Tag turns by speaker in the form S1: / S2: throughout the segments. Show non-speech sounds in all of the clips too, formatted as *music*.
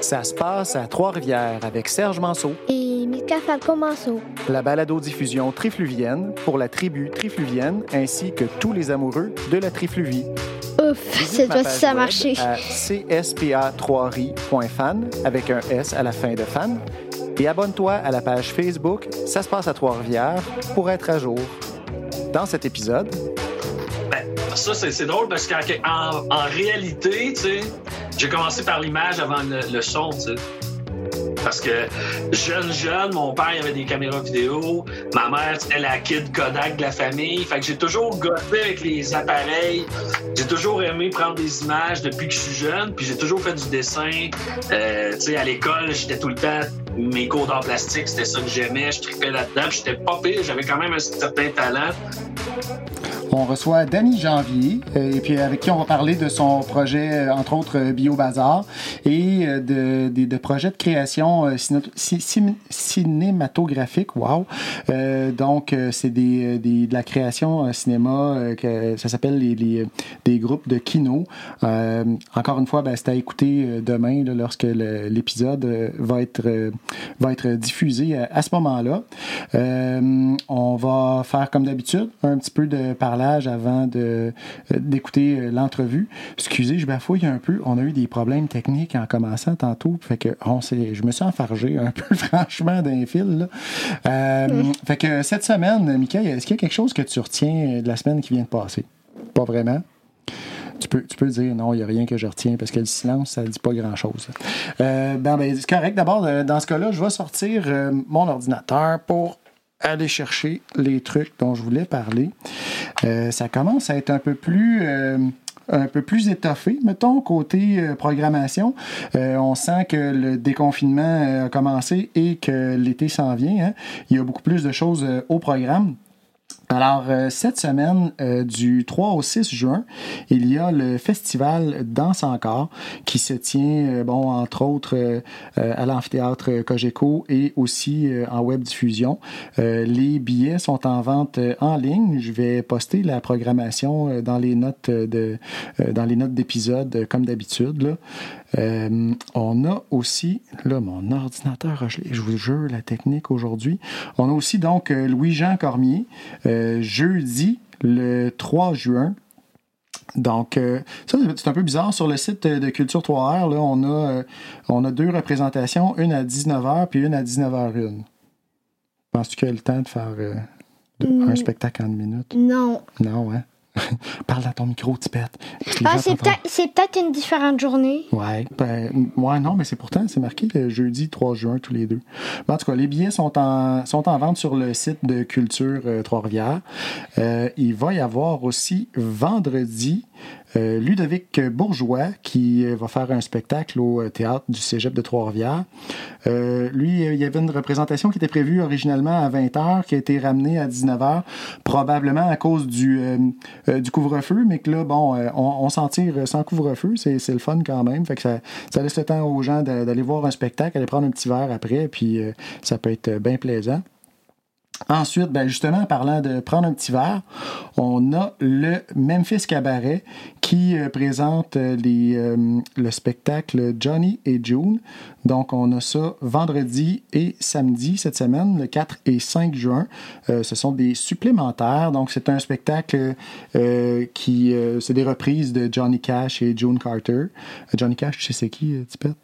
S1: Ça se passe à Trois-Rivières avec Serge Manceau,
S2: Et Mika Falco Manceau.
S1: la balado-diffusion trifluvienne pour la tribu trifluvienne ainsi que tous les amoureux de la trifluvie.
S2: Ouf, fois-ci
S1: page
S2: ça marché.
S1: À cspa3ri.fan avec un S à la fin de fan. Et abonne-toi à la page Facebook Ça se passe à Trois-Rivières pour être à jour. Dans cet épisode,
S3: Ben, ça, c'est c'est drôle parce qu'en en, en réalité, tu sais, j'ai commencé par l'image avant le, son, tu sais. Parce que jeune, jeune, mon père avait des caméras vidéo, ma mère c'était la kid Kodak de la famille. Fait que j'ai toujours gossé avec les appareils. J'ai toujours aimé prendre des images depuis que je suis jeune, puis j'ai toujours fait du dessin. Euh, tu sais, à l'école, j'étais tout le temps mes cours d'art plastique, c'était ça que j'aimais, je tripais là-dedans, j'étais pas pire, j'avais quand même un certain talent.
S1: On reçoit Danny Janvier, euh, et puis avec qui on va parler de son projet, euh, entre autres euh, Bio Bazar, et de, de, de projets de création cinématographique. Wow! Euh, donc, c'est des, des- de la création cinéma, que, ça s'appelle les, les- des groupes de kino. Euh, encore une fois, ben, c'est à écouter demain là, lorsque l'épisode va être va être diffusé à, à ce moment-là. Euh, on va faire comme d'habitude un petit peu de parlage avant de euh, d'écouter euh, l'entrevue. Excusez, je bafouille un peu. On a eu des problèmes techniques en commençant tantôt, fait que on je me suis enfargé un peu *laughs* franchement d'un fil. là. Euh, Fait que cette semaine, Mika, est-ce qu'il y a quelque chose que tu retiens de la semaine qui vient de passer? Pas vraiment. Tu peux, tu peux dire non, il n'y a rien que je retiens parce que le silence, ça ne dit pas grand-chose. Euh, ben, ben, c'est correct. D'abord, dans ce cas-là, je vais sortir euh, mon ordinateur pour aller chercher les trucs dont je voulais parler. Euh, ça commence à être un peu plus. euh, un peu plus étoffé, mettons, côté euh, programmation. Euh, on sent que le déconfinement euh, a commencé et que l'été s'en vient. hein. Il y a beaucoup plus de choses euh, au programme. Alors, euh, cette semaine, euh, du 3 au 6 juin, il y a le festival Danse encore qui se tient, euh, bon, entre autres, à l'amphithéâtre Cogeco et aussi en web diffusion. Les billets sont en vente en ligne. Je vais poster la programmation dans les notes de, dans les notes d'épisode, comme d'habitude. Euh, on a aussi, là, mon ordinateur, je vous jure, la technique aujourd'hui. On a aussi donc euh, Louis-Jean Cormier, euh, jeudi, le 3 juin. Donc, euh, ça, c'est un peu bizarre. Sur le site de Culture 3R, là, on, a, on a deux représentations, une à 19h puis une à 19h01. Penses-tu qu'il y a le temps de faire de- un
S2: Mm.
S1: spectacle en une minute?
S2: Non.
S1: Non, hein? *laughs* Parle dans ton micro, Tipette.
S2: Ah, c'est peut-être une différente journée.
S1: Ouais, ben, ouais, non, mais c'est pourtant, c'est marqué le jeudi 3 juin tous les deux. Ben, en tout cas, les billets sont en, sont en vente sur le site de Culture euh, Trois-Rivières. Euh, il va y avoir aussi vendredi euh, Ludovic Bourgeois qui euh, va faire un spectacle au euh, théâtre du Cégep de Trois-Rivières. Lui, il y avait une représentation qui était prévue originalement à 20h, qui a été ramenée à 19h, probablement à cause du, du couvre-feu, mais que là, bon, on, s'en tire sans couvre-feu, c'est le fun quand même. Fait que ça, ça laisse le temps aux gens d'aller voir un spectacle, aller prendre un petit verre après, puis ça peut être bien plaisant. Ensuite, ben justement, en parlant de prendre un petit verre, on a le Memphis Cabaret qui euh, présente euh, euh, le spectacle Johnny et June. Donc, on a ça vendredi et samedi cette semaine, le 4 et 5 juin. Ce sont des supplémentaires. Donc, c'est un spectacle euh, qui... c'est des reprises de Johnny Cash et June Carter. Johnny Cash, tu sais c'est qui, Tipette?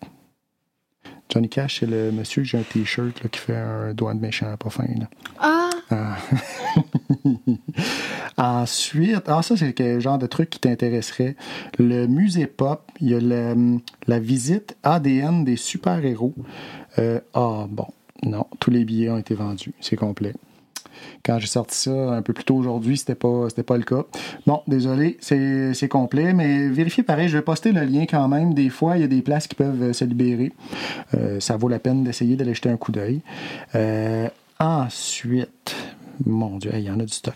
S1: Johnny Cash, c'est le monsieur, j'ai un T-shirt qui fait un doigt de méchant pas fin. Là.
S2: Ah,
S1: Ah. *laughs* Ensuite, ah, ça, c'est quel genre de truc qui t'intéresserait. Le musée pop, il y a le- la visite ADN des super-héros. Euh, ah, bon, non, tous les billets ont été vendus. C'est complet. Quand j'ai sorti ça un peu plus tôt aujourd'hui, c'était pas, c'était pas le cas. Bon, désolé, c'est complet, mais vérifiez pareil, je vais poster le lien quand même. Des fois, il y a des places qui peuvent euh, se libérer. Euh, ça vaut la peine d'essayer d'aller jeter un coup d'œil. Euh, ensuite, mon Dieu, il y en a du stock.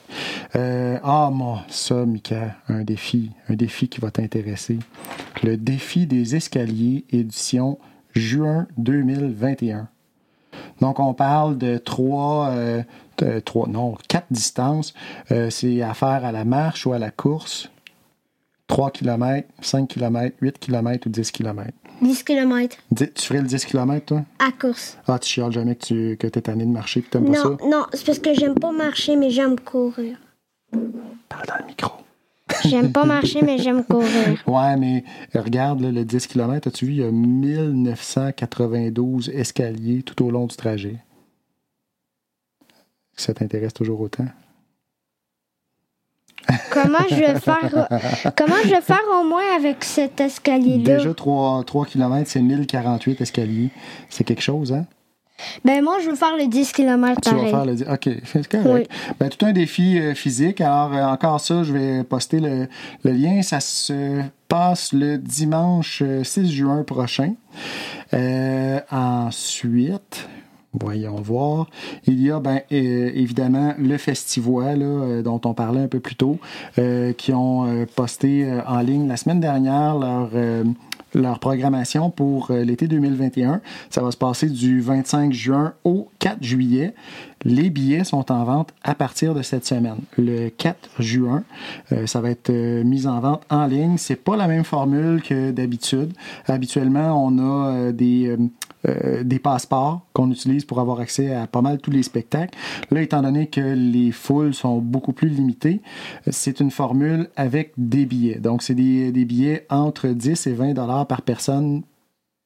S1: Euh, ah, mon, ça, Mika, un défi, un défi qui va t'intéresser. Le défi des escaliers, édition juin 2021. Donc, on parle de trois, euh, trois non, quatre distances. Euh, c'est à faire à la marche ou à la course. 3 km, 5 km, 8 km ou 10 km.
S2: 10 km
S1: Tu ferais le 10 km, toi?
S2: à course.
S1: Ah, tu chiales jamais que tu que es tanné de marcher et que t'aimes pas ça?
S2: non, c'est parce que j'aime pas marcher, mais j'aime courir.
S1: Parle dans le micro.
S2: J'aime pas marcher, mais j'aime courir. *laughs*
S1: Ouais, mais regarde, là, le 10 km, as-tu vu, il y a 1992 escaliers tout au long du trajet. Ça t'intéresse toujours autant?
S2: Comment je vais faire Comment je vais faire au moins avec cet escalier-là?
S1: Déjà 3, 3 km, c'est 1048 escaliers. C'est quelque chose, hein?
S2: Ben moi, je veux faire les 10 km
S1: Tu vas
S2: pareil.
S1: faire le. OK, c'est correct. Ben, tout un défi euh, physique. Alors, euh, encore ça, je vais poster le, le lien. Ça se passe le dimanche euh, 6 juin prochain. Euh, ensuite. Voyons voir. Il y a ben, évidemment le festival là, euh, dont on parlait un peu plus tôt, euh, qui ont euh, posté en ligne la semaine dernière leur, programmation pour l'été 2021. Ça va se passer du 25 juin au 4 juillet. Les billets sont en vente à partir de cette semaine. Le 4 juin, ça va être mis en vente en ligne. C'est pas la même formule que d'habitude. Habituellement, on a des, euh, des passeports qu'on utilise pour avoir accès à pas mal tous les spectacles. Là, étant donné que les foules sont beaucoup plus limitées, c'est une formule avec des billets. Donc, c'est des, billets entre 10 et 20 dollars par personne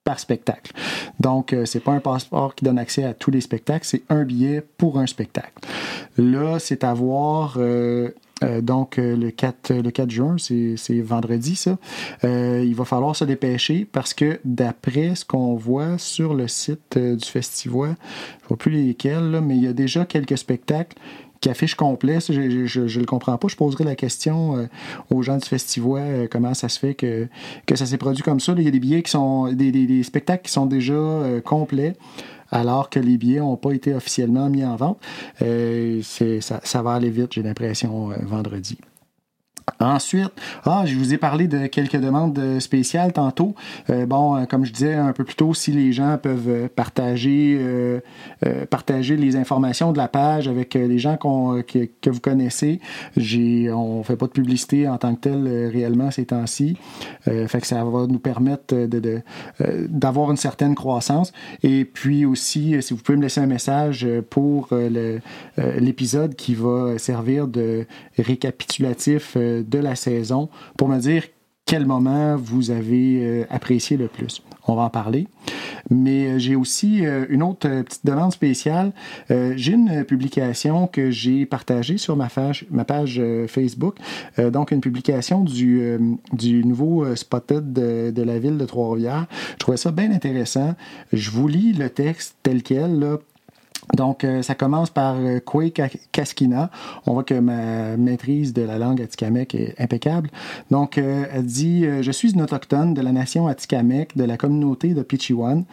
S1: par spectacle. Donc, euh, c'est pas un passeport qui donne accès à tous les spectacles, c'est un billet pour un spectacle. Là, c'est à voir. euh, donc, euh, le 4, le 4 juin, c'est vendredi, ça. Euh, il va falloir se dépêcher parce que d'après ce qu'on voit sur le site euh, du festival, je ne vois plus lesquels, là, mais il y a déjà quelques spectacles qui affichent complet. Ça, je ne le comprends pas. Je poserai la question euh, aux gens du festival euh, comment ça se fait que, que ça s'est produit comme ça. Il y a des billets qui sont. des, des- des spectacles qui sont déjà euh, complets alors que les billets n'ont pas été officiellement mis en vente. Euh, ça, ça va aller vite, j'ai l'impression, euh, vendredi. Ensuite, ah, je vous ai parlé de quelques demandes euh, spéciales tantôt. Euh, bon, euh, comme je disais un peu plus tôt, si les gens peuvent partager, partager les informations de la page avec les gens que, que vous connaissez, on fait pas de publicité en tant que tel euh, réellement ces temps-ci. Ça va nous permettre de, de, d'avoir une certaine croissance. Et puis aussi, si vous pouvez me laisser un message pour l'épisode qui va servir de récapitulatif de la saison pour me dire quel moment vous avez euh, apprécié le plus. On va en parler. Mais euh, j'ai aussi euh, une autre petite demande spéciale. J'ai une publication que j'ai partagée sur ma page, ma page Facebook. Donc, une publication du, du nouveau Spotted de, de la ville de Trois-Rivières. Je trouvais ça bien intéressant. Je vous lis le texte tel quel, là, donc, euh, ça commence par euh, Kaskina. On voit que ma maîtrise de la langue atikamekw est impeccable. Donc, euh, elle dit euh, Je suis une autochtone de la nation atikamekw, de la communauté de Pichiwan.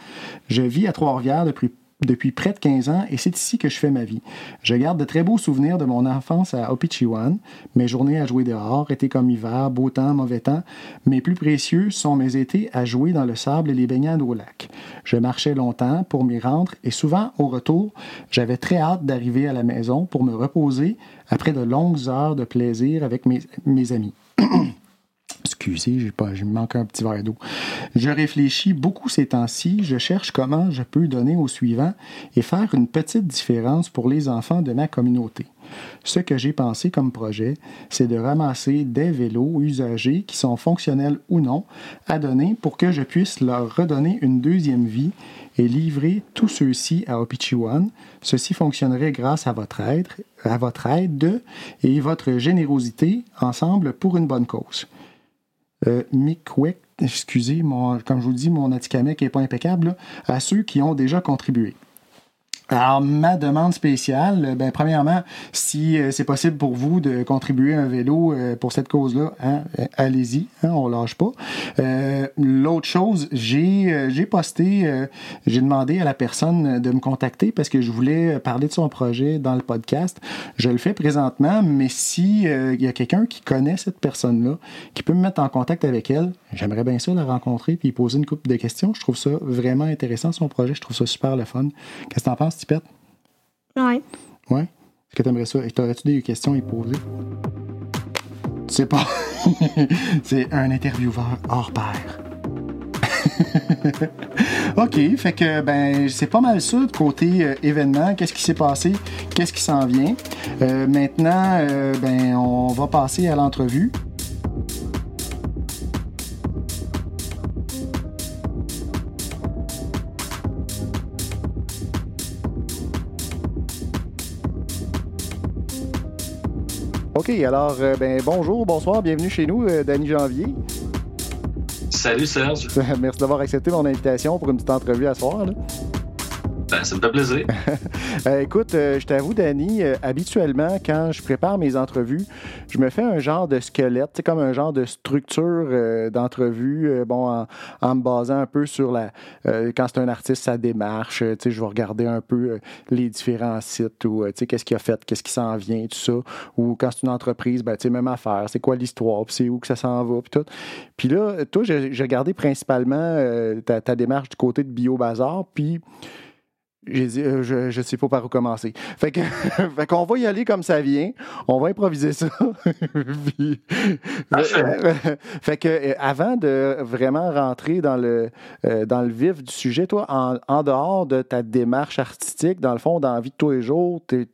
S1: Je vis à Trois-Rivières depuis depuis près de 15 ans et c'est ici que je fais ma vie. Je garde de très beaux souvenirs de mon enfance à Opichiwan. Mes journées à jouer dehors, été comme hiver, beau temps, mauvais temps. Mes plus précieux sont mes étés à jouer dans le sable et les baignades au lac. Je marchais longtemps pour m'y rendre et souvent au retour, j'avais très hâte d'arriver à la maison pour me reposer après de longues heures de plaisir avec mes, mes amis. *clears throat* Excusez, pas, manque un petit verre d'eau. Je réfléchis beaucoup ces temps-ci. Je cherche comment je peux donner au suivant et faire une petite différence pour les enfants de ma communauté. Ce que j'ai pensé comme projet, c'est de ramasser des vélos usagés qui sont fonctionnels ou non à donner pour que je puisse leur redonner une deuxième vie et livrer tous ceux-ci à Opichiwan. Ceci fonctionnerait grâce à votre aide, à votre aide et votre générosité ensemble pour une bonne cause. Euh, Mikwek, excusez, mon, comme je vous dis, mon Atikamek n'est pas impeccable, à ceux qui ont déjà contribué. Alors, ma demande spéciale, euh, ben, premièrement, si euh, c'est possible pour vous de contribuer un vélo euh, pour cette cause-là, hein, euh, allez-y, hein, on lâche pas. Euh, L'autre chose, j'ai j'ai posté, j'ai demandé à la personne de me contacter parce que je voulais parler de son projet dans le podcast. Je le fais présentement, mais si il y a quelqu'un qui connaît cette personne-là, qui peut me mettre en contact avec elle, j'aimerais bien ça la rencontrer puis poser une couple de questions. Je trouve ça vraiment intéressant, son projet. Je trouve ça super le fun. Qu'est-ce que t'en penses, Tipette?
S2: Ouais.
S1: Ouais? Est-ce que t'aimerais ça? Et T'aurais-tu des questions à y poser? Tu sais pas. *laughs* C'est un intervieweur hors pair. *laughs* OK, fait que ben c'est pas mal ça côté euh, événement, qu'est-ce qui s'est passé, qu'est-ce qui s'en vient? Euh, maintenant, euh, ben on va passer à l'entrevue. OK, alors ben bonjour, bonsoir, bienvenue chez nous, Danny Janvier.
S3: Salut Serge. *laughs*
S1: Merci d'avoir accepté mon invitation pour une petite entrevue à soir. Là.
S3: Ben, ça me fait plaisir. *laughs*
S1: Euh, écoute, euh, je t'avoue, Danny, euh, habituellement, quand je prépare mes entrevues, je me fais un genre de squelette, c'est comme un genre de structure d'entrevue, bon, en, me basant un peu sur la. quand c'est un artiste, sa démarche, je vais regarder un peu les différents sites ou qu'est-ce qu'il a fait, qu'est-ce qui s'en vient, tout ça. Ou quand c'est une entreprise, ben, même affaire, c'est quoi l'histoire, c'est où que ça s'en va, puis tout. Puis là, toi, j'ai regardé principalement ta, ta, démarche du côté de Bio Bazar, puis j'ai dit, euh, je, je sais pas par où commencer. Fait que, *laughs* fait qu'on va y aller comme ça vient. On va improviser ça. *laughs* *laughs* fait que, euh, avant de vraiment rentrer dans le, euh, dans le vif du sujet, toi, en, en, dehors de ta démarche artistique, dans le fond, dans la vie de tous les jours, tu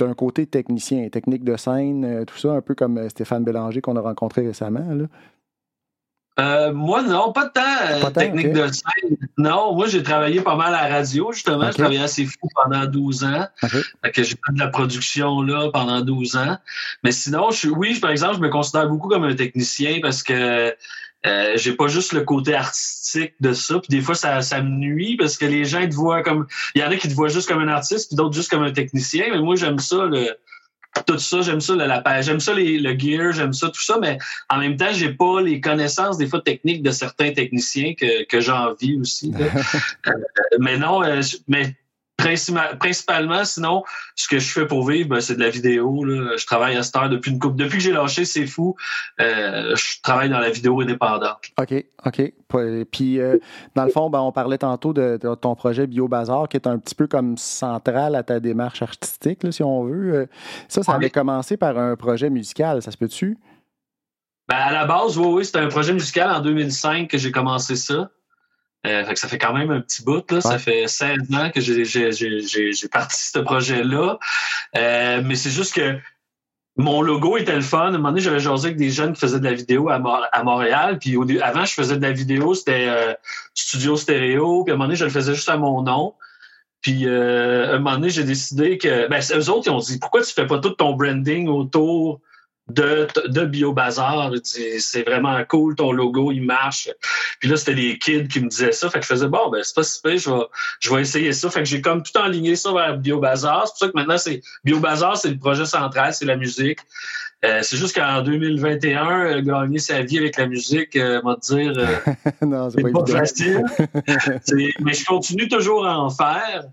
S1: as un côté technicien, technique de scène, tout ça, un peu comme Stéphane Bélanger qu'on a rencontré récemment. Là.
S3: Euh, moi, non, pas de temps, euh, technique de scène. Non, moi, j'ai travaillé pas mal à la radio, justement. J'ai travaillé assez fou pendant 12 ans. que j'ai fait de la production là pendant 12 ans. Mais sinon, je suis, oui, par exemple, je me considère beaucoup comme un technicien parce que euh, j'ai pas juste le côté artistique de ça. Puis des fois, ça, ça me nuit parce que les gens te voient comme. Il y en a qui te voient juste comme un artiste, puis d'autres juste comme un technicien. Mais moi, j'aime ça, le tout ça, j'aime ça, la, la j'aime ça les, le gear, j'aime ça tout ça, mais en même temps, j'ai pas les connaissances des fois techniques de certains techniciens que, que j'ai envie aussi. *laughs* euh, mais non, euh, mais principalement, sinon, ce que je fais pour vivre, ben, c'est de la vidéo. Là. Je travaille à cette heure depuis une coupe. Depuis que j'ai lâché C'est Fou, euh, je travaille dans la vidéo indépendante.
S1: OK, OK. Puis, euh, dans le fond, ben, on parlait tantôt de, ton projet Bio Bazar, qui est un petit peu comme central à ta démarche artistique, si on veut. Euh, ça, ça avait commencé par un projet musical, ça se peut-tu?
S3: Ben, à la base, oui, oui, c'était un projet musical en 2005 que j'ai commencé ça. Euh, fait que ça fait quand même un petit bout. Là. Ça fait 16 ans que j'ai parti ce projet-là. Euh, mais c'est juste que mon logo était le fun. À un moment donné, j'avais jasé avec des jeunes qui faisaient de la vidéo à, à Montréal. Puis avant, je faisais de la vidéo, c'était euh, studio stéréo. Puis à un moment donné, je le faisais juste à mon nom. Puis euh, à un moment donné, j'ai décidé que. Ben, eux autres, ils ont dit Pourquoi tu fais pas tout ton branding autour de, de BioBazar. C'est vraiment cool, ton logo, il marche. Puis là, c'était des kids qui me disaient ça. Fait que je faisais, bon, ben, c'est pas si je vais, je vais essayer ça. Fait que j'ai comme tout enligné ça vers BioBazar. C'est pour ça que maintenant, c'est BioBazar, c'est le projet central, c'est la musique. Euh, c'est juste qu'en 2021, euh, gagner sa vie avec la musique, euh, m'a dire, euh, *laughs* non, c'est pas, pas facile. *laughs* mais je continue toujours à en faire.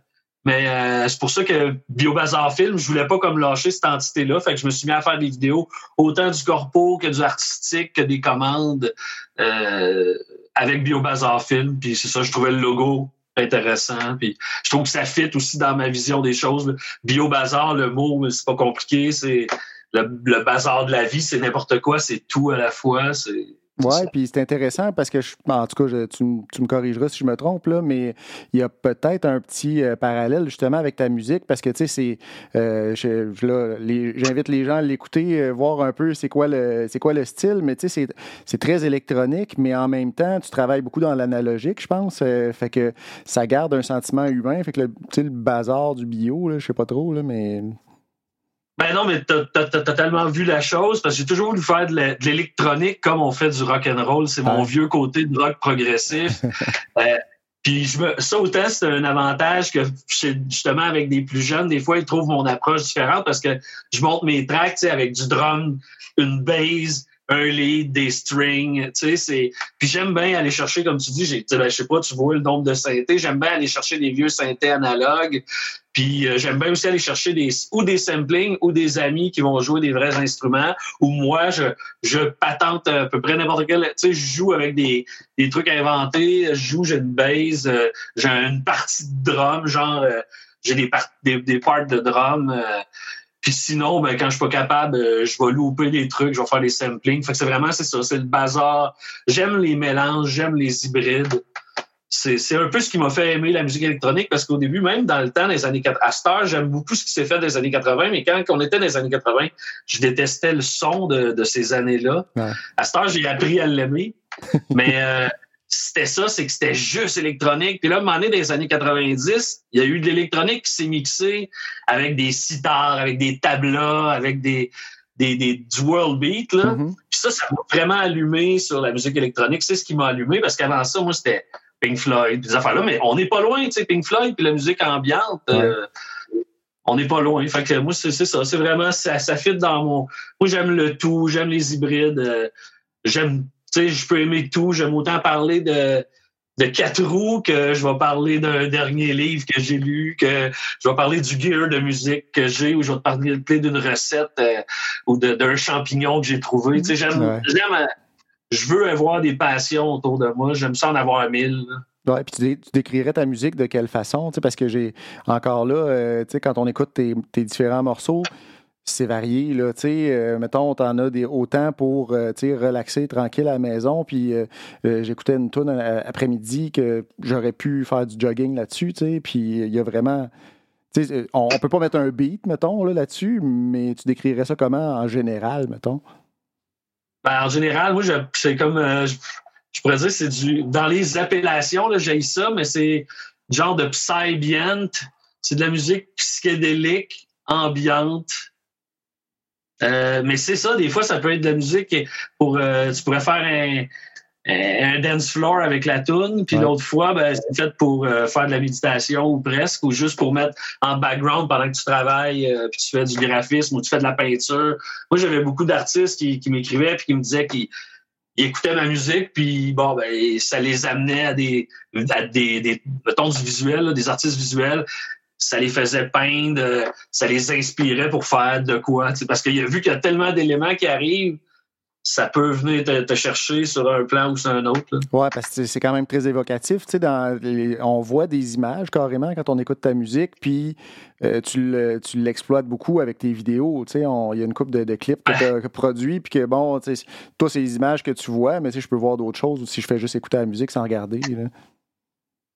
S3: Mais euh, c'est pour ça que BioBazar Film, je voulais pas comme lâcher cette entité-là. Fait que je me suis mis à faire des vidéos autant du corpo que du artistique, que des commandes euh, avec BioBazar Film. Puis c'est ça, je trouvais le logo intéressant. Puis je trouve que ça fit aussi dans ma vision des choses. BioBazar, le mot, c'est pas compliqué. C'est le, le bazar de la vie, c'est n'importe quoi, c'est tout à la fois. C'est
S1: oui, puis c'est intéressant parce que, je, en tout cas, tu, me corrigeras si je me trompe, là, mais il y a peut-être un petit euh, parallèle justement avec ta musique parce que, tu sais, c'est. Euh, J'invite les gens à l'écouter, euh, voir un peu c'est quoi, le, quoi le style, mais tu sais, c'est très électronique, mais en même temps, tu travailles beaucoup dans l'analogique, je pense. Euh, fait que ça garde un sentiment humain. Fait que le, le bazar du bio, là, je sais pas trop, là, mais.
S3: Ben non, mais t'as as, totalement vu la chose parce que j'ai toujours voulu faire de l'électronique comme on fait du rock and roll. C'est mon vieux côté de rock progressif. *laughs* euh, puis je me, ça autant c'est un avantage que justement avec des plus jeunes, des fois ils trouvent mon approche différente parce que je monte mes tracks avec du drum, une bass, un lead, des strings, tu sais, c'est. Puis j'aime bien aller chercher, comme tu dis, j'ai, ben, je sais pas, tu vois le nombre de synthés, j'aime bien aller chercher des vieux synthés analogues. Puis euh, j'aime bien aussi aller chercher des ou des samplings ou des amis qui vont jouer des vrais instruments. Ou moi, je, je patente à peu près n'importe quel. Tu sais, je joue avec des, des trucs inventés. Je joue, j'ai une base, euh, j'ai une partie de drum, genre euh, j'ai des, des, des parts de drum. Puis sinon, ben, quand je suis pas capable, euh, je vais louper des trucs, je vais faire des samplings. Fait que c'est vraiment, c'est ça, c'est le bazar. J'aime les mélanges, j'aime les hybrides. C'est un peu ce qui m'a fait aimer la musique électronique parce qu'au début, même dans le temps des années 80, à Star, j'aime beaucoup ce qui s'est fait des années 80, mais quand on était dans les années 80, je détestais le son de, de ces années-là. À Star, j'ai appris à l'aimer. mais euh, c'était ça, c'est que c'était juste électronique. Puis là, à un moment donné, dans les années 90, il y a eu de l'électronique qui s'est mixée avec des sitars, avec des tablas, avec des, des, des du world beat. Là.
S1: Mhm.
S3: Puis ça, ça m'a vraiment allumé sur la musique électronique. C'est ce qui m'a allumé parce qu'avant ça, moi, c'était Pink Floyd, des affaires-là. Mais on n'est pas loin, tu sais, Pink Floyd, puis la musique ambiante. euh, on n'est pas loin. Fait que moi, c'est ça. C'est vraiment, ça, ça fit dans mon. Moi, j'aime le tout, j'aime les hybrides. euh, j'aime, sais, je peux aimer tout. J'aime autant parler de, de quatre roues que je vais parler d'un dernier livre que j'ai lu, que je vais parler du gear de musique que j'ai, ou je vais te parler d'une recette euh, ou d'un champignon que j'ai trouvé. Tu sais, j'aime,
S1: Ouais.
S3: j'aime, euh, je veux avoir des passions autour de moi. J'aime ça en avoir mille. là.
S1: Ouais, puis tu, dé- tu décrirais ta musique de quelle façon? Parce que j'ai encore là, euh, tu sais, quand on écoute tes, tes différents morceaux, c'est varié. Là, euh, mettons, t'en as des, autant pour euh, relaxer tranquille à la maison. Puis euh, euh, j'écoutais une tune après-midi que j'aurais pu faire du jogging là-dessus. Puis il y a vraiment. On, on peut pas mettre un beat, mettons, là, là-dessus, mais tu décrirais ça comment en général, mettons?
S3: Ben, en général, moi, c'est comme, euh, je, pourrais dire, c'est du, dans les appellations, j'ai ça, mais c'est genre de psy-ambient. C'est de la musique psychédélique, ambiante. Euh, mais c'est ça, des fois, ça peut être de la musique pour, euh, tu pourrais faire un, un dance floor avec la tune, puis
S1: Ouais.
S3: l'autre fois, ben, c'est fait pour euh, faire de la méditation ou presque, ou juste pour mettre en background pendant que tu travailles, puis tu fais du graphisme ou tu fais de la peinture. Moi, j'avais beaucoup d'artistes qui, qui m'écrivaient puis qui me disaient qu'ils ils écoutaient ma musique, puis bon, ben, ça les amenait à des, à des, des mettons, du visuel, là, des artistes visuels. Ça les faisait peindre, euh, ça les inspirait pour faire de quoi. Parce qu'il a vu qu'il y a tellement d'éléments qui arrivent, ça peut venir te, te chercher sur un plan ou sur un autre.
S1: Ouais, parce que c'est quand même très évocatif. Tu sais, dans les- on voit des images carrément quand on écoute ta musique, puis euh, tu le- tu l'exploites beaucoup avec tes vidéos. Tu sais, il y a une couple de, de clips que tu as *laughs* produits, puis que bon, tu sais, toi, c'est les images que tu vois, mais tu sais, je peux voir d'autres choses ou si je fais juste écouter la musique sans regarder. là.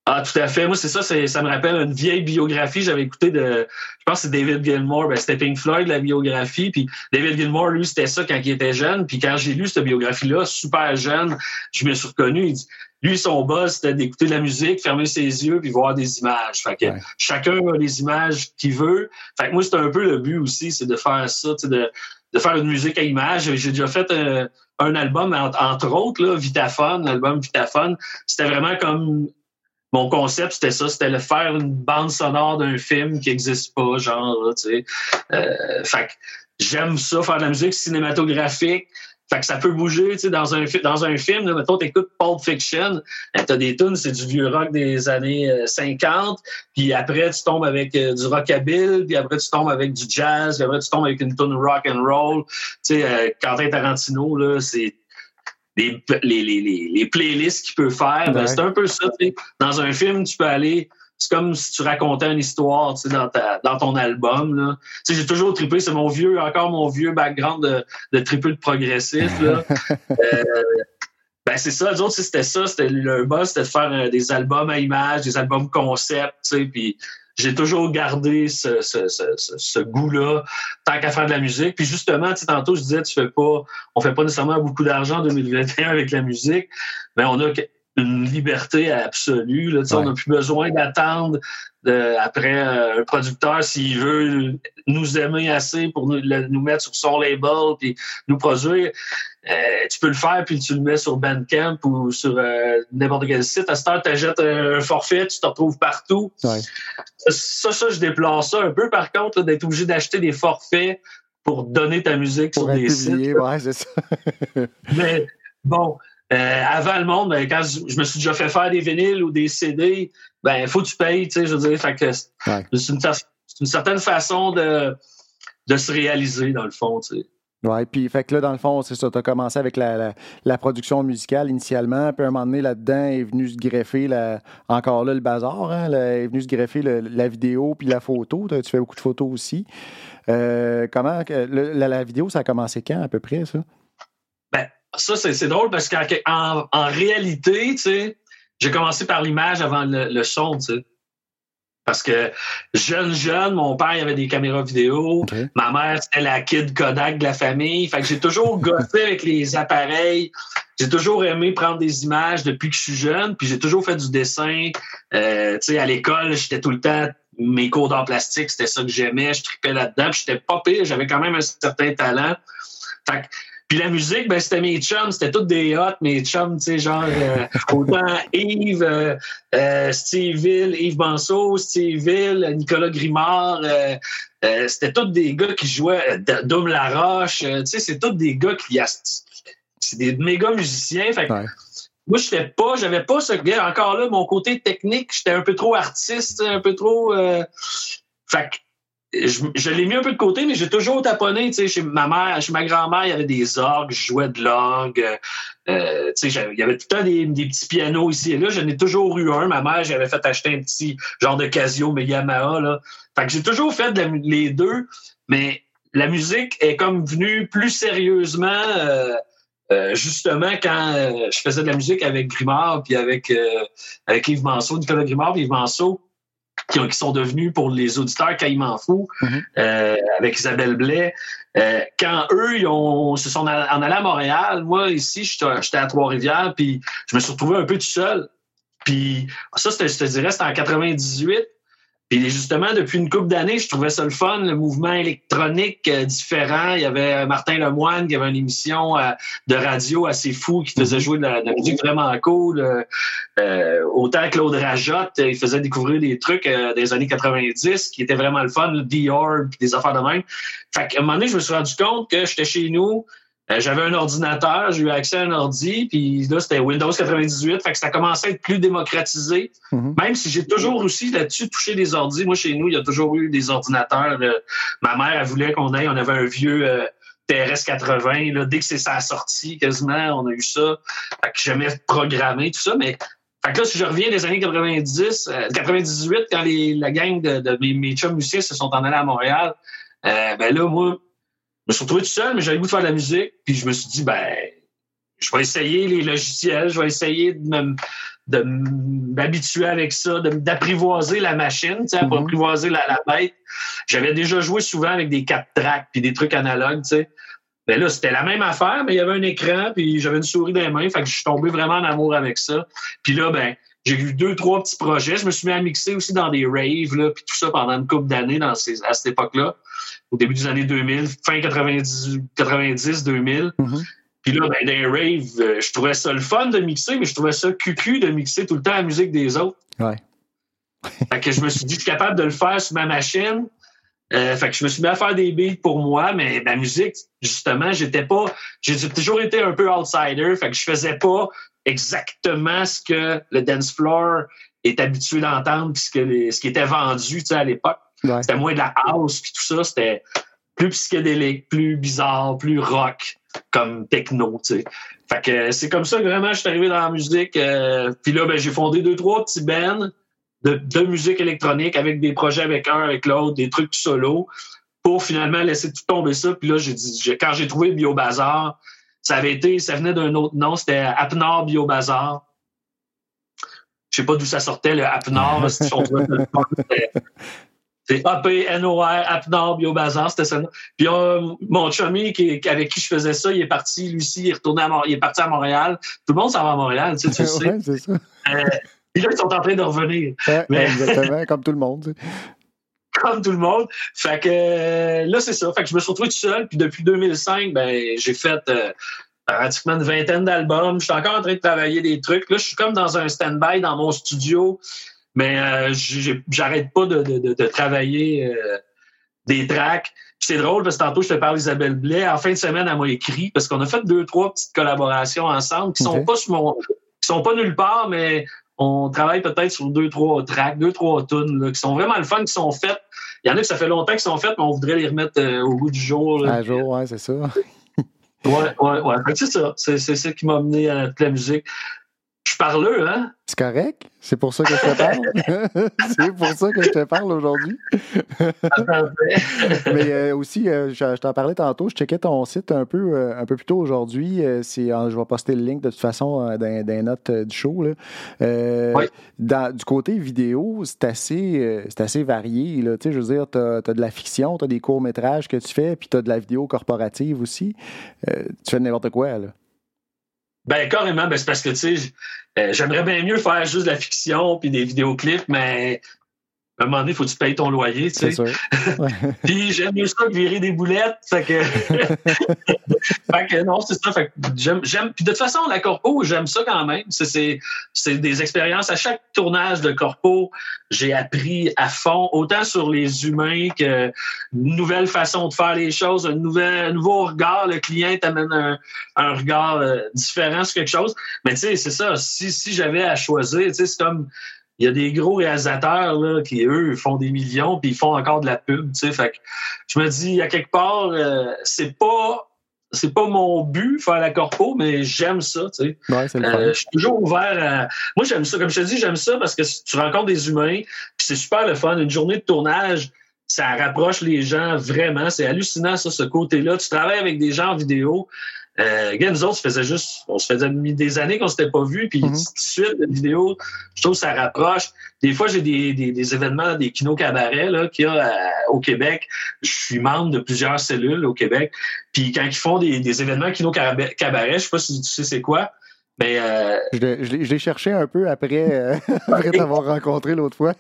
S3: Ah, tout à fait. Moi, c'est ça, c'est- ça me rappelle une vieille biographie. J'avais écouté de, je pense que c'est David Gilmour, ben, c'était Pink Floyd, la biographie. Puis David Gilmour, lui, c'était ça quand il était jeune. Puis quand j'ai lu cette biographie-là, super jeune, je me suis reconnu. Il dit- lui, son boss, c'était d'écouter de la musique, fermer ses yeux, puis voir des images. Fait que
S1: Ouais.
S3: chacun a les images qu'il veut. Fait que moi, c'est un peu le but aussi, c'est de faire ça, de, de faire une musique à images. J'ai déjà fait un, un album, entre, entre autres, là, Vitaphone, l'album Vitaphone. C'était vraiment comme mon concept, c'était ça, c'était de faire une bande sonore d'un film qui n'existe pas, genre, tu sais. Euh, fait j'aime ça, faire de la musique cinématographique. Fait que ça peut bouger, tu sais, dans un, film, là, mettons, t'écoutes Pulp Fiction, ben, t'as des tunes, c'est du vieux rock des années euh, 50, puis après, tu tombes avec euh, du rockabilly, puis après, tu tombes avec du jazz, puis après, tu tombes avec une tune rock and roll. Tu sais, euh, Quentin Tarantino, là, c'est les, les, les, les, playlists qu'il peut faire. ben, c'est un peu ça. Dans un film, tu peux aller... C'est comme si tu racontais une histoire, tu sais, dans, ta, dans ton album, là. Tu sais, j'ai toujours trippé, c'est mon vieux, encore mon vieux background de, de triple de progressif, là. *laughs* Euh, ben c'est ça, les autres, c'était ça, c'était le boss, c'était de faire euh, des albums à images, des albums concept, tu sais, puis j'ai toujours gardé ce, ce, ce, ce, ce goût-là, tant qu'à faire de la musique. Puis justement, tu sais, tantôt, je disais, tu fais pas, on fait pas nécessairement beaucoup d'argent en 2021 avec la musique, mais on a une liberté absolue, là, tu sais,
S1: Ouais.
S3: on n'a plus besoin d'attendre après euh, un producteur s'il veut nous aimer assez pour nous, le- nous mettre sur son label puis nous produire. Euh, tu peux le faire puis tu le mets sur Bandcamp ou sur euh, n'importe quel site. À cette heure, tu achètes un, un forfait, tu te retrouves partout.
S1: Ouais.
S3: Ça, ça, je déplore ça un peu, par contre, d'être obligé d'acheter des forfaits pour donner ta musique
S1: Pour
S3: sur des
S1: publié,
S3: sites.
S1: ouais, ça. *laughs*
S3: Mais bon, euh, avant le monde, ben, quand je, je me suis déjà fait faire des vinyles ou des CD, ben faut que tu payes, tu sais, je veux dire, fait que c'est
S1: Ouais.
S3: c'est une, certaine façon de, de se réaliser, dans le fond, tu sais.
S1: Oui, puis fait que là, dans le fond, c'est ça, tu as commencé avec la, la, production musicale initialement, puis à un moment donné, là-dedans, est venu se greffer, la, encore là, le bazar, hein, est venu se greffer la vidéo puis la photo. Tu fais beaucoup de photos aussi. Euh, comment, la, la, vidéo, ça a commencé quand à peu près, ça?
S3: Ben, ça, c'est drôle parce qu'en en, réalité, tu sais, j'ai commencé par l'image avant le, le son, tu sais. Parce que jeune, jeune, mon père il avait des caméras vidéo. Ma mère, c'était la kid Kodak de la famille. Fait que j'ai toujours *laughs* gossé avec les appareils. J'ai toujours aimé prendre des images depuis que je suis jeune. Puis j'ai toujours fait du dessin. Euh, tu sais, à l'école, j'étais tout le temps mes cours d'art plastique, c'était ça que j'aimais. Je tripais là-dedans. J'étais pas pire. J'avais quand même un certain talent. Fait que puis la musique, ben, c'était mes chums, c'était toutes des hot, mes chums, tu sais, genre, euh, autant Yves, euh, euh, Steve Ville, Yves Banceau, Steve Ville, Nicolas Grimard, c'était tous des gars qui jouaient Dom Laroche, tu sais, c'est tous des gars qui, c'est des méga musiciens, fait Moi, je fais pas, j'avais pas ce gars. Encore là, mon côté technique, j'étais un peu trop artiste, un peu trop. fait que je, l'ai mis un peu de côté, mais j'ai toujours taponné. Chez ma mère, chez ma grand-mère, il y avait des orgues, je jouais de l'orgue. Euh, il y avait tout le temps des, petits pianos ici et là. J'en ai toujours eu un. Ma mère, j'avais fait acheter un petit genre de Casio, mais Yamaha. Là. Fait que j'ai toujours fait les deux, mais la musique est comme venue plus sérieusement. Euh, euh, justement quand je faisais de la musique avec Grimard puis avec avec Yves Manceau, Nicolas Grimard puis Yves Manceau, qui, sont devenus pour les auditeurs Caïman Fou, mm euh, avec Isabelle Blais. Euh, quand eux, ils ont, se sont en allés à Montréal, moi, ici, j'étais à Trois-Rivières, puis je me suis retrouvé un peu tout seul. Puis ça, je te dirais, c'était en 98. Puis justement, depuis une couple d'années, je trouvais ça le fun, le mouvement électronique euh, différent. Il y avait euh, Martin Lemoine qui avait une émission euh, de radio assez fou qui faisait jouer de la, musique vraiment cool. autant Claude Rajotte, il faisait découvrir des trucs des années 90 qui étaient vraiment le fun, le Dior, des affaires de même. Fait qu'à un moment donné, je me suis rendu compte que j'étais chez nous, euh, j'avais un ordinateur, j'ai eu accès à un ordi, puis là, c'était Windows 98, fait que ça commençait à être plus démocratisé. Mhm. Même si j'ai toujours aussi là-dessus touché des ordis. Moi, chez nous, il y a toujours eu des ordinateurs. ma mère, elle voulait qu'on ait, on avait un vieux euh, TRS 80. Là, dès que c'est sa sortie, quasiment, on a eu ça. Fait que j'aimais programmer, tout ça, mais fait que là, si je reviens des années 90, 98, euh, quand les, la gang de, de mes, mes chums musiciens se sont en allés à Montréal, ben là, moi, me suis retrouvé tout seul, mais j'avais goût de faire de la musique. Puis je me suis dit, ben, je vais essayer les logiciels, je vais essayer de m'habituer avec ça, d'apprivoiser la machine, tu sais, mm apprivoiser la, la bête. J'avais déjà joué souvent avec des quatre tracks puis des trucs analogues, tu sais. Mais là, c'était la même affaire, mais il y avait un écran, puis j'avais une souris dans les mains, fait que je suis tombé vraiment en amour avec ça. Puis là, ben, j'ai eu deux, trois petits projets. Je me suis mis à mixer aussi dans des raves, là, puis tout ça pendant une couple d'années dans ces, à cette époque-là au début des années 2000, fin 90, 90 2000. Puis là, ben, dans les raves, euh, je trouvais ça le fun de mixer, mais je trouvais ça cucu de mixer tout le temps la musique des autres.
S1: Ouais. *laughs*
S3: fait que je me suis dit, je suis capable de le faire sur ma machine. Euh, fait que je me suis mis à faire des beats pour moi, mais ma musique, justement, j'étais pas. J'ai toujours été un peu outsider, fait que je faisais pas exactement ce que le dance floor est habitué d'entendre, puis ce, qui était vendu à l'époque. C'était moins de la house puis tout ça. C'était plus psychédélique, plus bizarre, plus rock comme techno, tu sais. Fait que c'est comme ça que vraiment je suis arrivé dans la musique. Euh, puis là, ben, j'ai fondé deux, trois petits bands de, musique électronique avec des projets avec un, avec l'autre, des trucs solo pour finalement laisser tout tomber ça. Puis là, j'ai dit, quand j'ai trouvé le Biobazar, ça avait été, ça venait d'un autre nom, c'était Apnor Biobazar. Je sais pas d'où ça sortait, le Apnor. C'est A-P-N-O-R, Apnor, Biobazar, c'était ça. Puis euh, mon chummy qui, avec qui je faisais ça, il est parti, lui aussi, il est retourné à il est parti à Montréal. Tout le monde s'en va à Montréal, tu sais, tu *laughs* sais. c'est ça. Euh, puis là, ils sont en train de revenir.
S1: exactement, comme tout le monde. *laughs*
S3: Comme tout le monde. Fait que euh, là, c'est ça. Fait que je me suis retrouvé tout seul. Puis depuis 2005, ben, j'ai fait pratiquement une vingtaine d'albums. Je suis encore en train de travailler des trucs. Là, je suis comme dans un stand-by dans mon studio. Mais euh, j'arrête pas de, de, de, travailler euh, des tracks. c'est drôle parce que tantôt, je te parle d'Isabelle Blais. En fin de semaine, elle m'a écrit parce qu'on a fait deux, trois petites collaborations ensemble qui sont pas sur mon, qui sont pas nulle part, mais on travaille peut-être sur deux, trois tracks, deux, trois tunes qui sont vraiment le fun, qui sont faites. Il y en a que ça fait longtemps qu'ils sont faites, mais on voudrait les remettre euh, au bout du jour.
S1: À jour, ouais, c'est ça.
S3: ouais, ouais, ouais. C'est ça. C'est ça qui m'a amené à toute la musique. Je suis parleux, hein?
S1: C'est correct. C'est pour ça que je te parle. *laughs* c'est pour ça que je te parle aujourd'hui. Mais euh, aussi, euh, je, t'en parlais tantôt, je checkais ton site un peu, euh, un peu plus tôt aujourd'hui. c'est, je vais poster le link de toute façon dans, dans les notes du show. Là. Dans, du côté vidéo, c'est assez, c'est assez varié. Là. Je veux dire, tu as, de la fiction, tu as des courts-métrages que tu fais, puis tu as de la vidéo corporative aussi. tu fais n'importe quoi. Là.
S3: Ben, carrément, ben, c'est parce que, tu sais, euh, j'aimerais bien mieux faire juste de la fiction puis des vidéoclips, mais à un moment donné, il faut que tu payes ton loyer, tu sais. *laughs* puis j'aime mieux ça que virer des boulettes. Fait que, *laughs* fait que non, c'est ça. Fait que j'aime, j'aime. Puis de toute façon, la corpo, j'aime ça quand même. C'est, c'est, des expériences. À chaque tournage de corpo, j'ai appris à fond, autant sur les humains que une nouvelle façon de faire les choses, un, nouvel, nouveau regard. Le client t'amène un, un regard euh, différent sur quelque chose. Mais tu sais, c'est ça. Si, si j'avais à choisir, tu sais, c'est comme il y a des gros réalisateurs là, qui, eux, font des millions puis ils font encore de la pub. Tu sais, fait que je me dis, à quelque part, euh, c'est pas c'est pas mon but faire la corpo, mais j'aime ça. Tu sais.
S1: euh,
S3: je suis toujours ouvert à. Moi, j'aime ça. Comme je te dis, j'aime ça parce que tu rencontres des humains, puis c'est super le fun. Une journée de tournage, ça rapproche les gens vraiment. C'est hallucinant, ça, ce côté-là. Tu travailles avec des gens en vidéo. Euh, nous autres, ça faisait juste, on se faisait des années qu'on s'était pas vus, puis mm-hmm. tout de suite, la vidéo, je trouve que ça rapproche. Des fois, j'ai des, des, des, événements, des kinos cabarets là, qu'il y a euh, au Québec. Je suis membre de plusieurs cellules au Québec. Puis quand ils font des, des événements kinos cabaret, je sais pas si tu sais c'est quoi. Mais euh,
S1: je l'ai cherché un peu après, euh, *laughs* après t'avoir rencontré l'autre fois.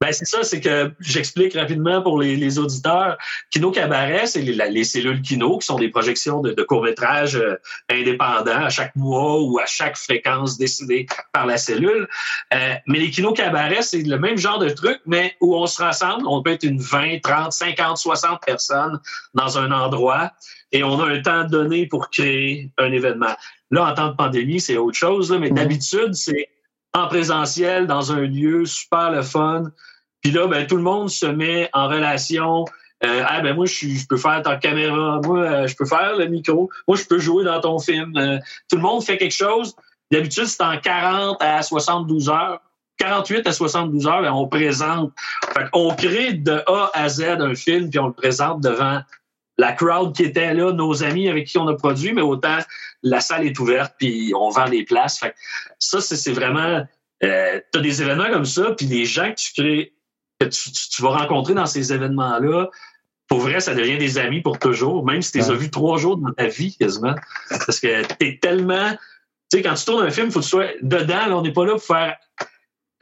S3: Ben c'est ça, c'est que j'explique rapidement pour les, les auditeurs. Kino Cabaret, c'est les, les, cellules Kino, qui sont des projections de, de courts-métrages euh, indépendants à chaque mois ou à chaque fréquence décidée par la cellule. Euh, mais les Kino Cabaret, c'est le même genre de truc, mais où on se rassemble. On peut être une 20, 30, 50, 60 personnes dans un endroit et on a un temps donné pour créer un événement. Là, en temps de pandémie, c'est autre chose, là, mais mhm. d'habitude, c'est en présentiel dans un lieu super le fun. Puis là, ben, tout le monde se met en relation. Ah, ben moi, je, peux faire ta caméra. Moi, euh, je peux faire le micro. Moi, je peux jouer dans ton film. Euh, tout le monde fait quelque chose. D'habitude, c'est en 40 à 72 heures. 48 à 72 heures, ben, on présente. on crée de A à Z un film, puis on le présente devant la crowd qui était là, nos amis avec qui on a produit, mais autant la salle est ouverte, puis on vend des places. Fait ça, c'est vraiment... Euh, tu as des événements comme ça, puis les gens que tu crées, que tu, vas rencontrer dans ces événements-là, pour vrai, ça devient des amis pour toujours, même si tu les as vus trois jours dans ta vie quasiment. Parce que tu es tellement... Tu sais, quand tu tournes un film, il faut que tu sois dedans. Là, on n'est pas là pour faire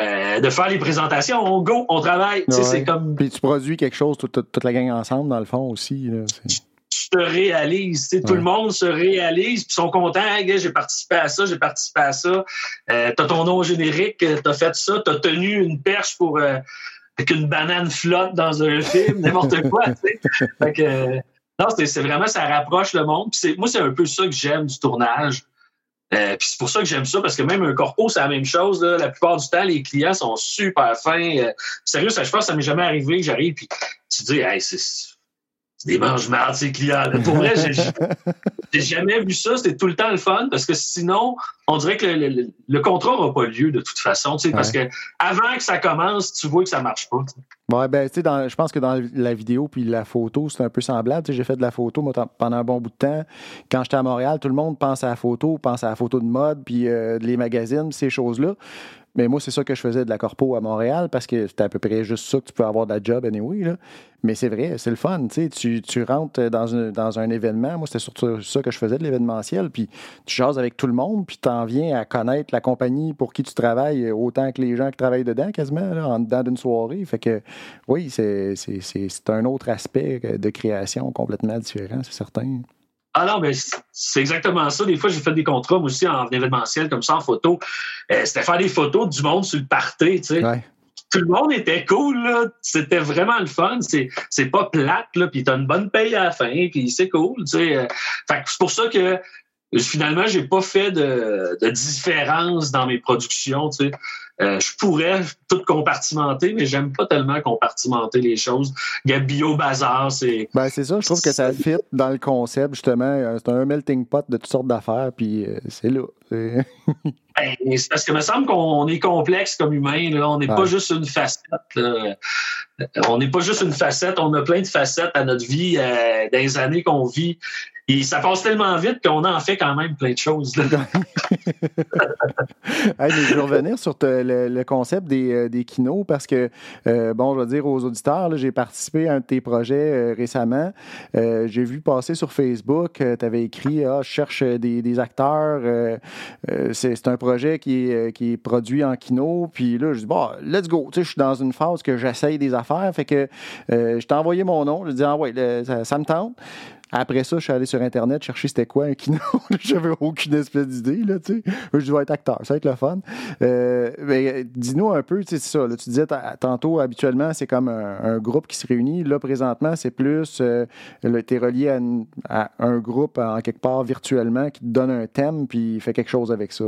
S3: euh, de faire les présentations. On go, on travaille. C'est comme.
S1: Puis tu produis quelque chose, toute, toute, la gang ensemble, dans le fond aussi. Là,
S3: tu te réalises. Tout le monde se réalise, puis sont contents. j'ai participé à ça, j'ai participé à ça. Euh, t'as ton nom générique, t'as fait ça, t'as tenu une perche pour euh, qu'une banane flotte dans un film, n'importe quoi. Fait que, euh, non, c'est vraiment, ça rapproche le monde. moi, c'est un peu ça que j'aime du tournage. Euh, puis c'est pour ça que j'aime ça, parce que même un corpo, c'est la même chose. Là. La plupart du temps, les clients sont super fins. Euh, sérieux, ça, je pense que ça m'est jamais arrivé j'arrive puis tu dis hey, c'est des mange-marde, ces clients. Pour vrai, *laughs* j'ai jamais vu ça. C'était tout le temps le fun parce que sinon, on dirait que le, contrat n'aura pas lieu de toute façon. Parce que avant que ça commence, tu vois que ça marche pas.
S1: Ouais, ben, tu sais, je pense que dans la vidéo puis la photo, c'est un peu semblable. J'ai fait de la photo pendant un bon bout de temps. Quand j'étais à Montréal, tout le monde pense à la photo, pense à la photo de mode, puis euh, les magazines, ces choses-là. Mais moi, c'est ça que je faisais de la corpo à Montréal parce que c'était à peu près juste ça que tu peux avoir de la job anyway. Là. Mais c'est vrai, c'est le fun. Tu, tu rentres dans un, dans un événement. Moi, c'était surtout ça que je faisais de l'événementiel. Puis tu jases avec tout le monde, puis tu en viens à connaître la compagnie pour qui tu travailles autant que les gens qui travaillent dedans, quasiment, là, en dedans d'une soirée. Fait que oui, c'est un autre aspect de création complètement différent, c'est certain.
S3: Ah non, mais c'est exactement ça. Des fois, j'ai fait des contrats, moi aussi, en événementiel, comme ça, en photo. Euh, c'était faire des photos du monde sur le party, tu sais. Tout le monde était cool, là. C'était vraiment le fun. C'est, pas plate, là. Puis t'as une bonne paye à la fin, puis c'est cool, tu sais. Euh. Fait c'est pour ça que finalement, j'ai pas fait de, de, différence dans mes productions. Tu sais. Euh, je pourrais tout compartimenter, mais j'aime pas tellement compartimenter les choses. Il y a Bio Bazar, c'est.
S1: Ben, c'est ça, je trouve que ça fit dans le concept, justement. Euh, c'est un melting pot de toutes sortes d'affaires, puis euh, c'est là.
S3: Ben, c'est parce que me semble qu'on est complexe comme humain. Là. On n'est pas juste une facette. On n'est pas juste une facette. On a plein de facettes à notre vie, euh, dans les années qu'on vit. Et ça passe tellement vite qu'on en fait quand même plein de choses. *laughs*
S1: je vais revenir sur le, concept des, euh, des kinos parce que, euh, bon, je vais dire aux auditeurs, j'ai participé à un de tes projets euh, récemment. j'ai vu passer sur Facebook, tu avais écrit ah, Je cherche des, acteurs. C'est un projet qui est, qui est produit en kino. Puis là, je dis Bon, let's go. Tu sais, je suis dans une phase que j'essaye des affaires. Fait que je t'ai envoyé mon nom. Je dis Ah ouais, ça me tente. Après ça, je suis allé sur Internet chercher c'était quoi un kino. *laughs* J'avais aucune espèce d'idée, là, tu sais. Je vais être acteur, ça va être le fun. Euh, mais dis-nous un peu, tu ça. tu disais tantôt, habituellement, c'est comme un, groupe qui se réunit. Là, présentement, c'est plus, euh, tu es relié à, un groupe en quelque part virtuellement qui te donne un thème puis fait quelque chose avec ça.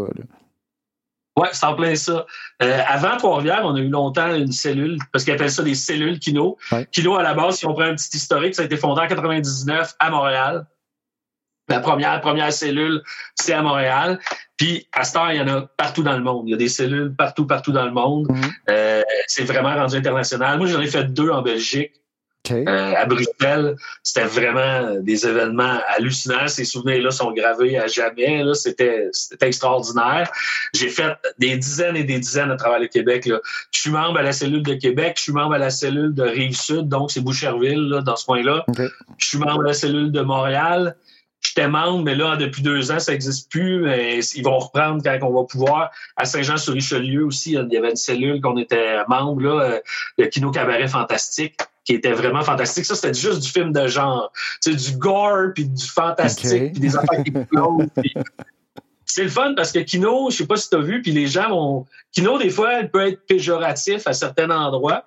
S3: Oui, c'est en plein ça. Euh, avant Trois-Rivières, on a eu longtemps une cellule, parce qu'ils appellent ça des cellules Kino. Kino, à la base, si on prend un petit historique, ça a été fondé en 99 à Montréal. La première, première cellule, c'est à Montréal. Puis, à cette heure, il y en a partout dans le monde. Il y a des cellules partout, partout dans le monde. Mm-hmm. Euh, c'est vraiment rendu international. Moi, j'en ai fait deux en Belgique. Euh, à Bruxelles, c'était vraiment des événements hallucinants. Ces souvenirs-là sont gravés à jamais. C'était extraordinaire. J'ai fait des dizaines et des dizaines à travers le Québec. Là. Je suis membre à la cellule de Québec, je suis membre à la cellule de Rive-Sud, donc c'est Boucherville, dans ce coin-là. Je suis membre à la cellule de Montréal. J'étais membre, mais là, depuis deux ans, ça n'existe plus. Mais ils vont reprendre quand on va pouvoir. À Saint-Jean-sur-Richelieu aussi, il y avait une cellule qu'on était membre, là, euh, le Kino Cabaret Fantastique qui était vraiment fantastique. Ça, c'était juste du film de genre. C'est du gore, puis du fantastique, puis des affaires qui explosent. C'est le fun parce que Kino, je sais pas si tu as vu, puis les gens ont... Kino, des fois, elle peut être péjoratif à certains endroits,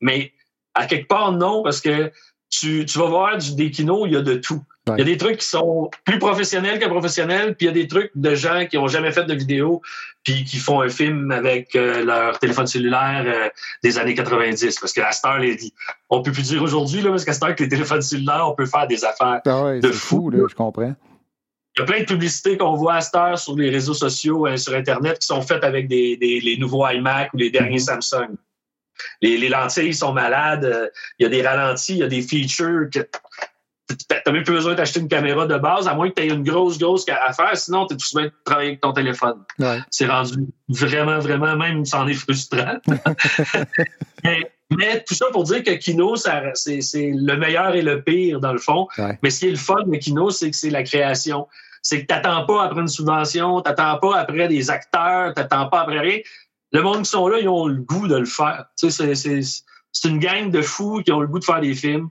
S3: mais à quelque part, non, parce que tu, tu vas voir du, des kinos, il y a de tout. Il y a des trucs qui sont plus professionnels que professionnels, puis il y a des trucs de gens qui ont jamais fait de vidéo, puis qui font un film avec euh, leur téléphone cellulaire euh, des années 90. Parce que star, les, on peut plus dire aujourd'hui, parce qu'à Star, que les téléphones cellulaires, on peut faire des affaires ah de fou.
S1: là, je comprends.
S3: Il y a plein de publicités qu'on voit à Star sur les réseaux sociaux, et euh, sur Internet, qui sont faites avec des, des les nouveaux iMac ou les derniers mm-hmm. Samsung. Les, les, lentilles sont malades, il y a des ralentis, il y a des features que T'as même plus besoin d'acheter une caméra de base, à moins que tu aies une grosse, grosse affaire. Sinon, tu es tout souvent travailler avec ton téléphone. C'est rendu vraiment, vraiment, même, c'en est frustrant. *laughs* mais, tout ça pour dire que Kino, c'est le meilleur et le pire, dans le fond. Mais ce qui est le fun de Kino, c'est que c'est la création. C'est que t'attends pas après une subvention, t'attends pas après des acteurs, t'attends pas après rien. Le monde qui sont là, ils ont le goût de le faire. C'est une gang de fous qui ont le goût de faire des films.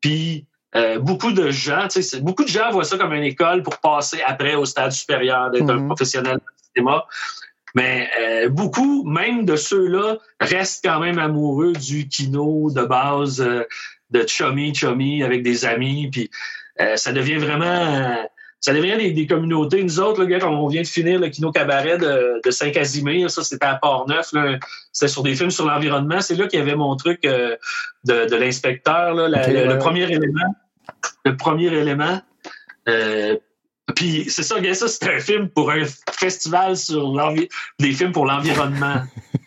S3: Puis euh, beaucoup de gens, beaucoup de gens voient ça comme une école pour passer après au stade supérieur, d'être un mhm. professionnel du cinéma. Mais euh, beaucoup, même de ceux-là, restent quand même amoureux du kino de base, euh, de chummy chummy avec des amis. Puis ça devient vraiment ça devient des, communautés. Nous autres, là, quand on vient de finir le Kino Cabaret de, de Saint-Casimir, ça, c'était à Port-Neuf. C'était sur des films sur l'environnement. C'est là qu'il y avait mon truc de, de l'inspecteur, le, premier élément le premier élément. Euh, puis c'est ça, ça c'est un film pour un festival sur des films pour l'environnement.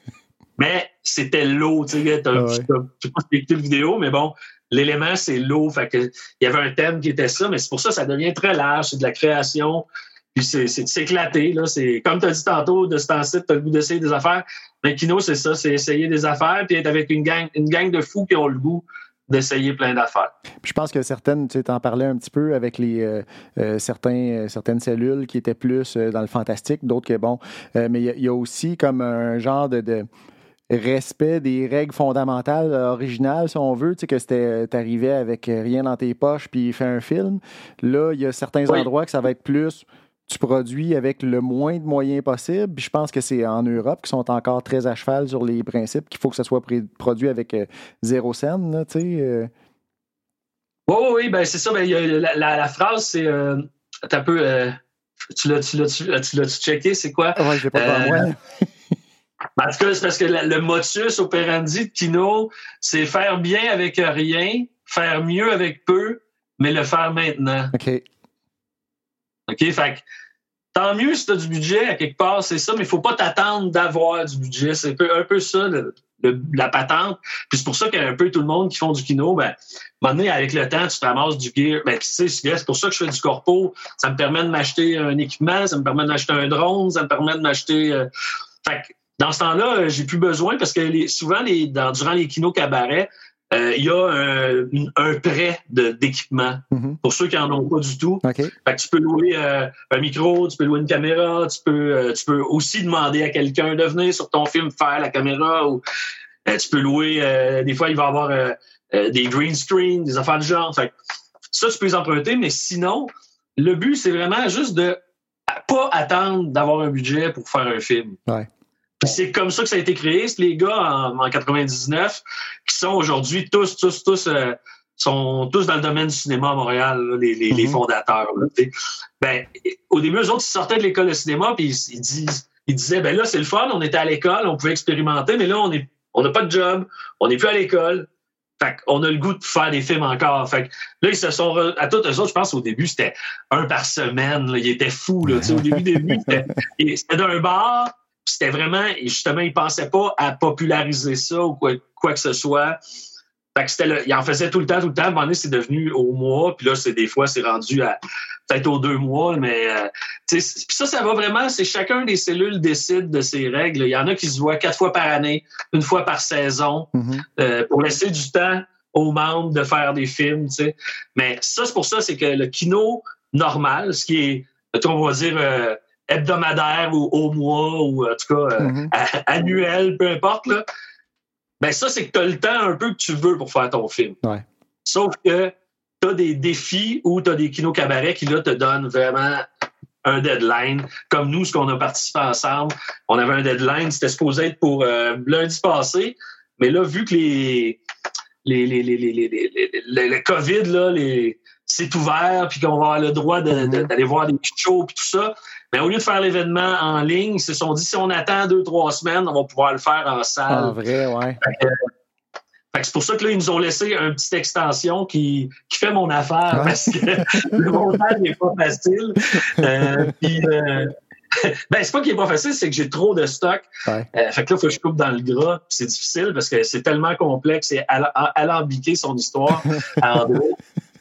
S3: *laughs* mais c'était l'eau, tu sais, ah sais pas si le vidéo, mais bon, l'élément c'est l'eau, fait que il y avait un thème qui était ça, mais c'est pour ça que ça devient très large, c'est de la création, puis c'est de s'éclater, là, c'est comme tu as dit tantôt, de ce temps-ci, tu as le goût d'essayer des affaires, mais Kino, c'est ça, c'est essayer des affaires, puis être avec une gang, une gang de fous qui ont le goût d'essayer plein d'affaires.
S1: Je pense que certaines, tu en parlais un petit peu avec les euh, euh, certains, euh, certaines cellules qui étaient plus dans le fantastique, d'autres que bon. mais il y, a aussi comme un genre de, respect des règles fondamentales originales, si on veut, tu sais, que c'était t'arrivais avec rien dans tes poches puis fait un film. Là, il y a certains endroits que ça va être plus tu produis avec le moins de moyens possible. je pense que c'est en Europe qui sont encore très à cheval sur les principes qu'il faut que ça soit produit avec euh, zéro scène, tu sais. Euh.
S3: Oui, oui, ben c'est ça. Ben, la, phrase, c'est euh, un peu Tu l'as, tu l'as, tu l'as, tu l'as-tu checké, c'est quoi?
S1: J'ai pas
S3: Euh,
S1: moi.
S3: En tout cas, c'est parce que la- le motus operandi de Kino, c'est faire bien avec rien, faire mieux avec peu, mais le faire maintenant.
S1: OK.
S3: OK? Fait que, tant mieux si tu as du budget, à quelque part, c'est ça, mais il faut pas t'attendre d'avoir du budget. C'est un peu, un peu ça, le- le- la patente. Puis c'est pour ça qu'il y a un peu tout le monde qui font du kino, ben, à un moment donné, avec le temps, tu te ramasses du gear. Ben, tu sais, c'est pour ça que je fais du corpo. Ça me permet de m'acheter un équipement, ça me permet d'acheter un drone, ça me permet de m'acheter. euh, Fait que, dans ce temps-là, euh, j'ai plus besoin parce que les- souvent, les, dans, durant les kinos cabarets, euh, il y a un, un prêt d'équipement
S1: Mhm.
S3: pour ceux qui en ont pas du tout. Fait que tu peux louer euh, un micro, tu peux louer une caméra, tu peux, euh, tu peux aussi demander à quelqu'un de venir sur ton film faire la caméra ou tu peux louer, des fois il va y avoir des green screen, des affaires du genre. Fait que ça, tu peux les emprunter, mais sinon, le but, c'est vraiment juste de pas attendre d'avoir un budget pour faire un film.
S1: Ouais.
S3: C'est comme ça que ça a été créé. Les gars en, en 99 qui sont aujourd'hui tous, tous, tous euh, sont tous dans le domaine du cinéma à Montréal, là, les, les, les
S1: Mhm.
S3: fondateurs. là, ben, au début, eux autres, ils sortaient de l'école de cinéma, puis ils, ils disent, ils disaient, ben là, c'est le fun, on était à l'école, on pouvait expérimenter, mais là, on est, on n'a pas de job, on n'est plus à l'école. Fait qu'on a le goût de faire des films encore. Fait que là, ils se sont. re- À tous eux autres, je pense au début, c'était un par semaine. Là. Ils étaient fous. Là. Au début, début, c'était d'un bar. C'était vraiment. Et justement, ils pensaient pas à populariser ça ou quoi, quoi que ce soit. Fait que c'était le- ils en faisaient tout le temps, tout le temps. À un moment donné, c'est devenu au mois. Puis là, c'est des fois, c'est rendu à peut-être aux deux mois. Mais euh, puis ça, ça va vraiment. C'est chacun des cellules décide de ses règles. Il y en a qui se voient quatre fois par année, une fois par saison
S1: Mhm.
S3: euh, pour laisser du temps aux membres de faire des films, tu sais. Mais ça, c'est pour ça, c'est que le kino normal, ce qui est, on va dire, euh, hebdomadaire ou au mois ou en tout cas euh,
S1: Mhm.
S3: annuel, peu importe, là, ben ça, c'est que tu as le temps un peu que tu veux pour faire ton film.
S1: Ouais.
S3: Sauf que tu as des défis ou tu as des kinos cabarets qui, là, te donnent vraiment un deadline. Comme nous, ce qu'on a participé ensemble, on avait un deadline, c'était supposé être pour euh, lundi passé, mais là, vu que les, les, les, les, les, les, les- les- le- COVID, là, les, c'est ouvert, puis qu'on va avoir le droit
S1: Mhm.
S3: d'aller voir des shows, puis tout ça, mais au lieu de faire l'événement en ligne, ils se sont dit, si on attend deux, trois semaines, on va pouvoir le faire en salle.
S1: En vrai, ouais.
S3: Fait que c'est pour ça que là, ils nous ont laissé une petite extension qui, qui fait mon affaire parce que *laughs* le montage n'est pas facile. Euh, puis, euh, *laughs* ben, c'est pas qu'il est pas facile, c'est que j'ai trop de stock.
S1: Ouais.
S3: Euh, fait que là, il faut que je coupe dans le gras. C'est difficile parce que c'est tellement complexe et ala- alambiqué son histoire *laughs* deux.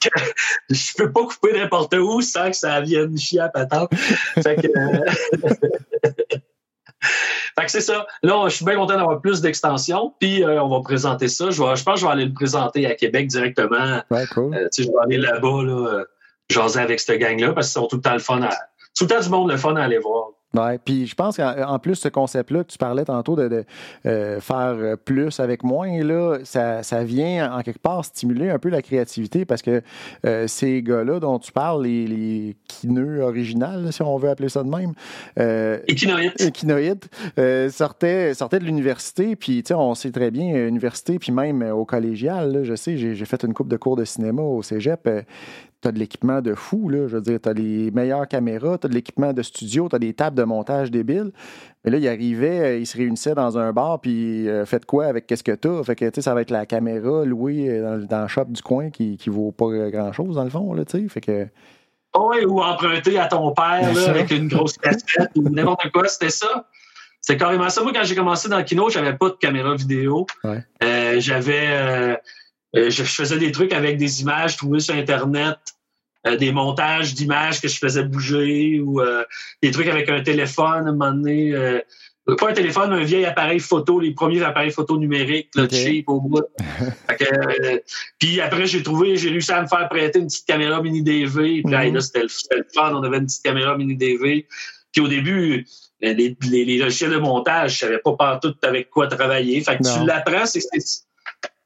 S3: Que *laughs* Je peux pas couper n'importe où sans que ça vienne chier à patente. Fait que, euh, *laughs* fait que c'est ça. Là, je suis bien content d'avoir plus d'extensions. Puis euh, on va présenter ça. Je, vais- je pense que je vais aller le présenter à Québec directement.
S1: Ouais, cool.
S3: Euh, je vais aller là-bas, là, jaser avec cette gang-là, parce qu'ils sont tout le temps le fun à. Tout le temps du monde le fun à aller voir.
S1: Ouais, puis je pense qu'en en plus, ce concept-là que tu parlais tantôt de, de, euh, faire plus avec moins, là, ça, ça vient en quelque part stimuler un peu la créativité parce que euh, ces gars-là dont tu parles, les, les kineux originales, si on veut appeler ça de même, euh,
S3: Équinoïde.
S1: Équinoïde, euh, sortait, sortait de l'université, puis tu sais, on sait très bien, euh, université, puis même au collégial, là, je sais, j'ai j'ai fait une coupe de cours de cinéma au cégep. Tu as de l'équipement de fou, là, je veux dire, tu as les meilleures caméras, tu as de l'équipement de studio, tu as des tables de montage débiles. Mais là, il arrivait, euh, il se réunissait dans un bar, puis euh, faites quoi avec qu'est-ce que tu as? Fait que, tu sais, ça va être la caméra louée euh, dans, le- dans le shop du coin qui, qui vaut pas grand-chose, dans le fond, là, tu sais. Fait que,
S3: Ouais, ou emprunter à ton père là, avec une grosse cassette ou n'importe quoi, c'était ça. C'était carrément ça. Moi, quand j'ai commencé dans le kino, j'avais pas de caméra vidéo.
S1: Ouais.
S3: Euh, j'avais euh, euh, je, faisais des trucs avec des images trouvées sur Internet, euh, des montages d'images que je faisais bouger ou euh, des trucs avec un téléphone à un moment donné. pas un téléphone, mais un vieil appareil photo, les premiers appareils photo numériques, là, cheap au bout. *laughs* Puis après, j'ai trouvé, j'ai réussi à me faire prêter une petite caméra mini DV. Puis
S1: Mhm.
S3: là, c'était le, le fun. On avait une petite caméra mini DV. Puis au début, les, les, les logiciels de montage, je savais pas partout avec quoi travailler. Fait que
S1: Non.
S3: tu l'apprends, c'est, c'est-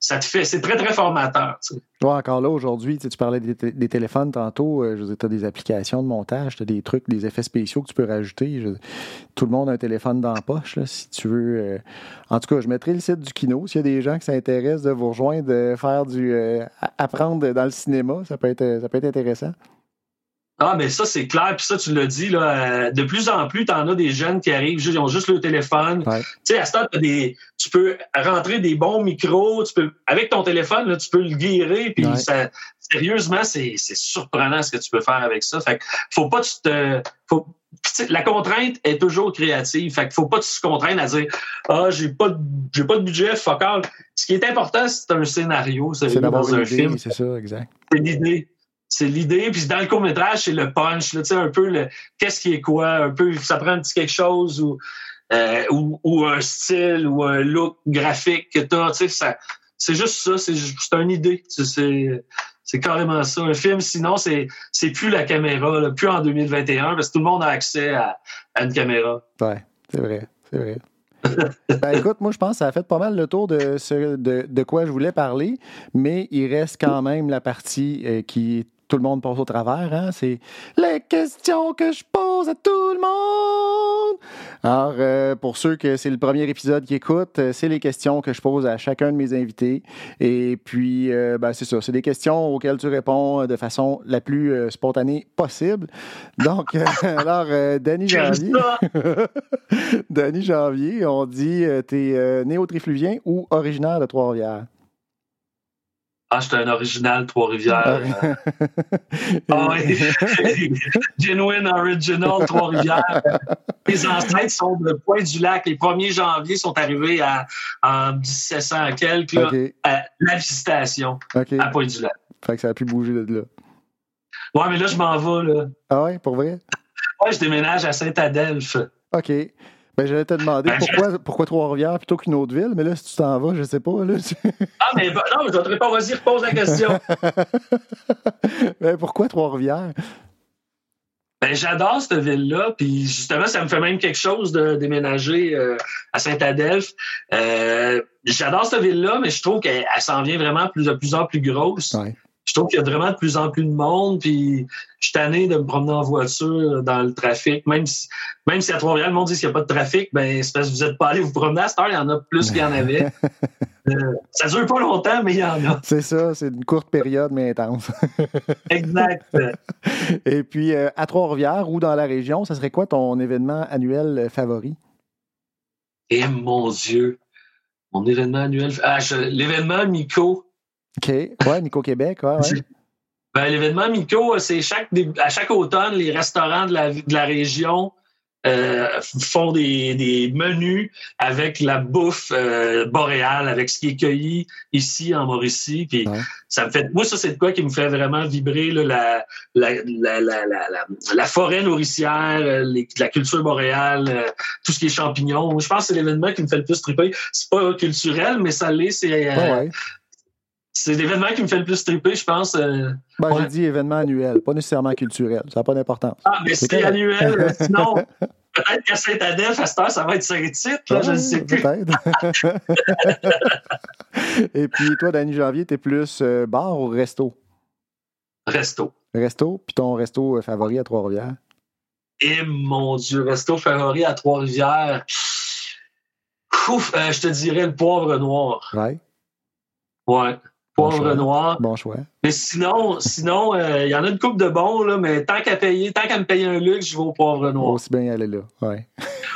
S3: ça te fait, c'est très, très formateur. tu.
S1: Ouais, encore là, aujourd'hui, tu parlais des, té- des téléphones tantôt. euh, tu as des applications de montage, tu as des trucs, des effets spéciaux que tu peux rajouter. Tout le monde a un téléphone dans la poche, si tu veux. euh. En tout cas, je mettrai le site du Kino. S'il y a des gens qui s'intéressent de vous rejoindre, de faire du. euh, apprendre dans le cinéma, ça peut être, ça peut être intéressant.
S3: Ah, mais ça, c'est clair. Puis ça, tu l'as dit, là, euh, de plus en plus, tu en as des jeunes qui arrivent, ils ont juste le téléphone.
S1: Ouais.
S3: Tu sais, à ce temps, des, tu peux rentrer des bons micros, tu peux, avec ton téléphone, là, tu peux le guérir. Puis
S1: Ouais.
S3: ça, sérieusement, c'est surprenant ce que tu peux faire avec ça. Fait que faut pas que tu te. Faut, la contrainte est toujours créative. Fait qu'il faut pas que tu te contraignes à dire Ah, j'ai pas de j'ai pas de budget, fuck all. Ce qui est important, c'est un scénario,
S1: C'est
S3: dans un film
S1: c'est ça, exact.
S3: c'est l'idée. C'est l'idée. Puis dans le court-métrage, c'est le punch. Là, un peu le qu'est-ce qui est quoi, un peu ça prend un petit quelque chose ou, euh, ou, un style ou un look graphique que. Tu sais, c'est juste ça, c'est c'est une idée. C'est- C'est carrément ça. Un film, sinon, c'est c'est plus la caméra, plus en 2021, parce que tout le monde a accès à, une caméra.
S1: Ouais, c'est vrai, c'est vrai. *laughs* ben écoute, moi je pense que ça a fait pas mal le tour de ce de, de quoi je voulais parler, mais il reste quand même la partie euh, qui tout le monde passe au travers, hein, c'est les questions que je pose à tout le monde. Alors, euh, pour ceux que c'est le premier épisode qui écoutent, euh, c'est les questions que je pose à chacun de mes invités. Et puis, euh, ben, c'est ça, c'est des questions auxquelles tu réponds de façon la plus euh, spontanée possible. Donc, *laughs* alors, Danny Janvier. *laughs* Danny Janvier, on dit t'es néo-trifluvien ou originaire de Trois-Rivières?
S3: Ah, j'étais un original Trois-Rivières. Ah oui. *laughs* Genuine Original Trois-Rivières. Les ancêtres sont de Pointe-du-Lac. Les 1er janvier sont arrivés à, en 1700 à quelques, là, à la visitation à Pointe-du-Lac.
S1: Fait que ça a pu bouger de là.
S3: Ouais, mais là, je m'en vais, là.
S1: Ah ouais, pour vrai?
S3: Ouais, je déménage à Saint-Adelphe.
S1: OK. Ben, j'allais te demander
S3: Ben, je-
S1: pourquoi, pourquoi Trois-Rivières plutôt qu'une autre ville, mais là, si tu t'en vas, je sais pas. Là, tu-
S3: Ah, mais bah, non, mais je ne pas. Vas-y, repose la question. *laughs*
S1: ben, pourquoi Trois-Rivières?
S3: Ben, j'adore cette ville-là, puis justement, ça me fait même quelque chose de déménager euh, à Saint-Adelphe. Euh, j'adore cette ville-là, mais je trouve qu'elle elle s'en vient vraiment plus, de plus en plus grosse.
S1: Ouais.
S3: Je trouve qu'il y a vraiment de plus en plus de monde, puis je suis tanné de me promener en voiture dans le trafic. Même si, même si à Trois-Rivières, le monde dit qu'il n'y a pas de trafic, ben c'est parce que vous n'êtes pas allé vous promener à cette heure, il y en a plus qu'il y en avait. *laughs* Euh, ça dure pas longtemps, mais il y en a.
S1: C'est ça, c'est une courte période, mais intense. *laughs*
S3: Exact.
S1: Et puis, euh, à Trois-Rivières ou dans la région, ça serait quoi ton événement annuel euh, favori?
S3: Et mon Dieu, mon événement annuel. Ah, l'événement Mico.
S1: OK. Ouais, Nico Québec, ouais, ouais. *laughs*
S3: Ben, l'événement Mico, c'est chaque à chaque automne, les restaurants de la, de la région euh, font des, des menus avec la bouffe euh, boréale, avec ce qui est cueilli ici en Mauricie. Puis
S1: Ouais.
S3: ça me fait, moi, ça c'est de quoi qui me fait vraiment vibrer là, la, la, la, la, la, forêt nourricière, euh, les- la culture boréale, euh, tout ce qui est champignons. Je pense que c'est l'événement qui me fait le plus triper. C'est pas culturel, mais ça l'est. C'est
S1: Ouais, ouais.
S3: C'est l'événement qui me fait le plus triper, je pense. euh,
S1: Ben,
S3: Ouais.
S1: j'ai dit événement annuel, pas nécessairement culturel. Ça n'a pas d'importance.
S3: Ah, mais
S1: C'est
S3: annuel. euh, *laughs* Sinon, peut-être qu'à Saint-Adèle, à cette heure, ça va être Saint-Tite. Là, je ne sais plus.
S1: Peut-être. *laughs* Et puis, toi, Danny Janvier, t'es plus euh, bar ou resto?
S3: Resto.
S1: Resto, puis ton resto favori à Trois-Rivières?
S3: Et mon Dieu, resto favori à Trois-Rivières. Ouf, euh, je te dirais le poivre noir.
S1: Ouais,
S3: Ouais.
S1: Bon
S3: Poivre
S1: choix.
S3: noir.
S1: bon choix.
S3: Mais sinon, sinon, euh, il y en a une coupe de bons, là, mais tant qu'à payer, tant qu'à me payer un luxe, je vais au poivre noir.
S1: Aussi bien aller là. Ouais.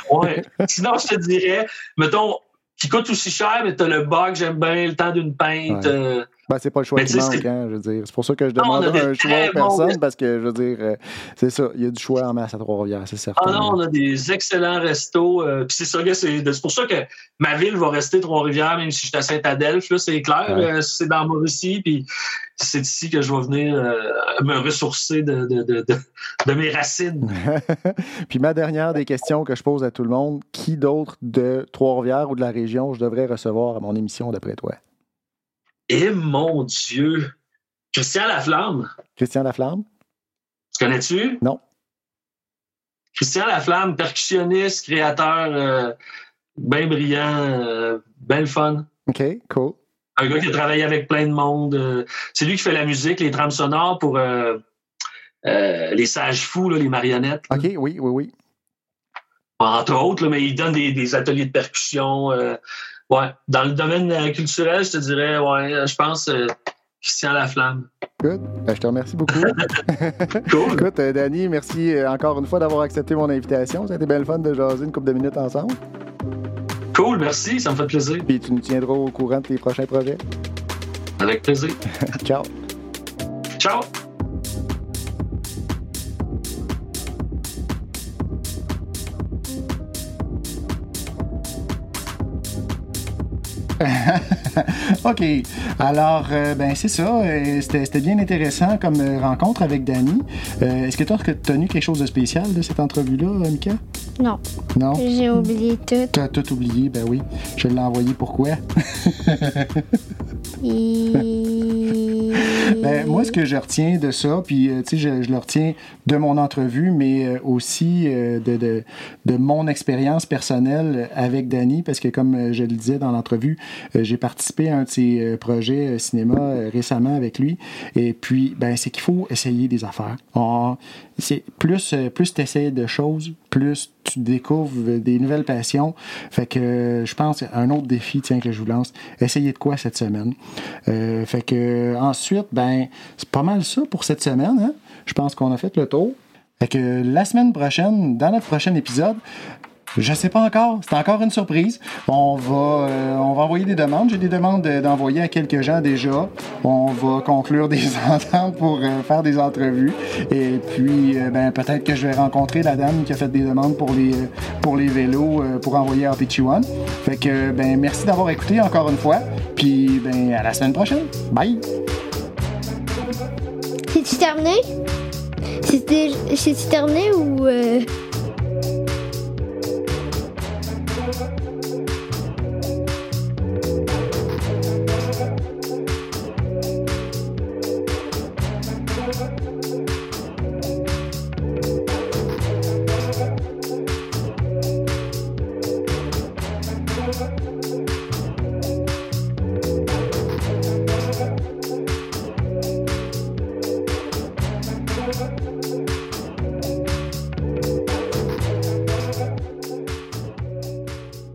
S3: Ouais. *laughs* Sinon, je te dirais, mettons, qui coûte aussi cher, mais t'as le bug, j'aime bien, le temps d'une pinte.
S1: Ouais.
S3: euh,
S1: Ben, c'est pas le choix
S3: Mais
S1: qui manque, hein, je veux dire. C'est pour ça que je demande un choix aux personnes,
S3: restos.
S1: parce que, je veux dire, euh, c'est ça, il y a du choix en masse à Trois-Rivières, c'est certain.
S3: Ah non, on a des excellents restos. euh, Puis c'est ça, c'est pour ça que ma ville va rester Trois-Rivières, même si je suis à Saint-Adelphe. là, C'est clair,
S1: Ouais.
S3: euh, c'est dans Mauricie. Puis c'est ici que je vais venir me ressourcer de, de, de, de, de mes racines. *laughs*
S1: Puis ma dernière des questions que je pose à tout le monde, qui d'autre de Trois-Rivières ou de la région je devrais recevoir à mon émission d'après toi?
S3: Et mon Dieu! Christian Laflamme,
S1: Christian Laflamme?
S3: tu connais-tu?
S1: Non.
S3: Christian Laflamme, percussionniste, créateur, euh, bien brillant, euh, bien le fun.
S1: OK, cool.
S3: Un gars qui a travaillé avec plein de monde. euh, c'est lui qui fait la musique, les trames sonores pour euh, euh, les sages fous, là, les marionnettes. là.
S1: OK, oui, oui, oui.
S3: Entre autres, là, mais il donne des, des ateliers de percussion. Ouais. Dans le domaine euh, culturel, je te dirais, ouais, euh, je pense euh, qui se tient à la flamme.
S1: Good. Ben, je te remercie beaucoup. *laughs*
S3: Cool. *laughs*
S1: Écoute, euh, Danny, merci euh, encore une fois d'avoir accepté mon invitation. Ça a été bien le fun de jaser une couple de minutes ensemble.
S3: Cool, merci, ça me fait plaisir.
S1: Puis tu nous tiendras au courant de tes prochains projets.
S3: Avec plaisir. *laughs*
S1: Ciao! *laughs* OK. Alors, euh, ben c'est ça. Euh, C'était bien intéressant comme euh, rencontre avec Danny. Euh, Est-ce que tu as retenu quelque chose de spécial de cette entrevue-là, Mika?
S2: Non,
S1: Non?
S2: j'ai oublié tout.
S1: T'as tout oublié, ben oui. Je l'ai envoyé pourquoi? *laughs* *laughs* Ben, moi, ce que je retiens de ça, puis euh, je, je le retiens de mon entrevue, mais euh, aussi euh, de, de, de mon expérience personnelle avec Danny, parce que comme je le disais dans l'entrevue, j'ai participé à un de ses projets cinéma récemment avec lui. Et puis, ben, c'est qu'il faut essayer des affaires. C'est plus, euh, plus tu essaies de choses, plus tu découvres des nouvelles passions. Fait que euh, je pense un autre défi tiens, que je vous lance, essayez de quoi cette semaine. Euh, fait que ensuite, ben, c'est pas mal ça pour cette semaine. hein. Je pense qu'on a fait le tour. Fait que la semaine prochaine, dans notre prochain épisode, je sais pas encore. C'est encore une surprise. On va, euh, on va envoyer des demandes. J'ai des demandes d'envoyer à quelques gens déjà. On va conclure *laughs* des ententes pour euh, faire des entrevues. Et puis, euh, ben, peut-être que je vais rencontrer la dame qui a fait des demandes pour les, pour les vélos pour envoyer à One. Fait que, ben, merci d'avoir écouté encore une fois. Puis, ben, à la semaine prochaine. Bye!
S2: C'est-tu terminé? C'est-tu terminé ou...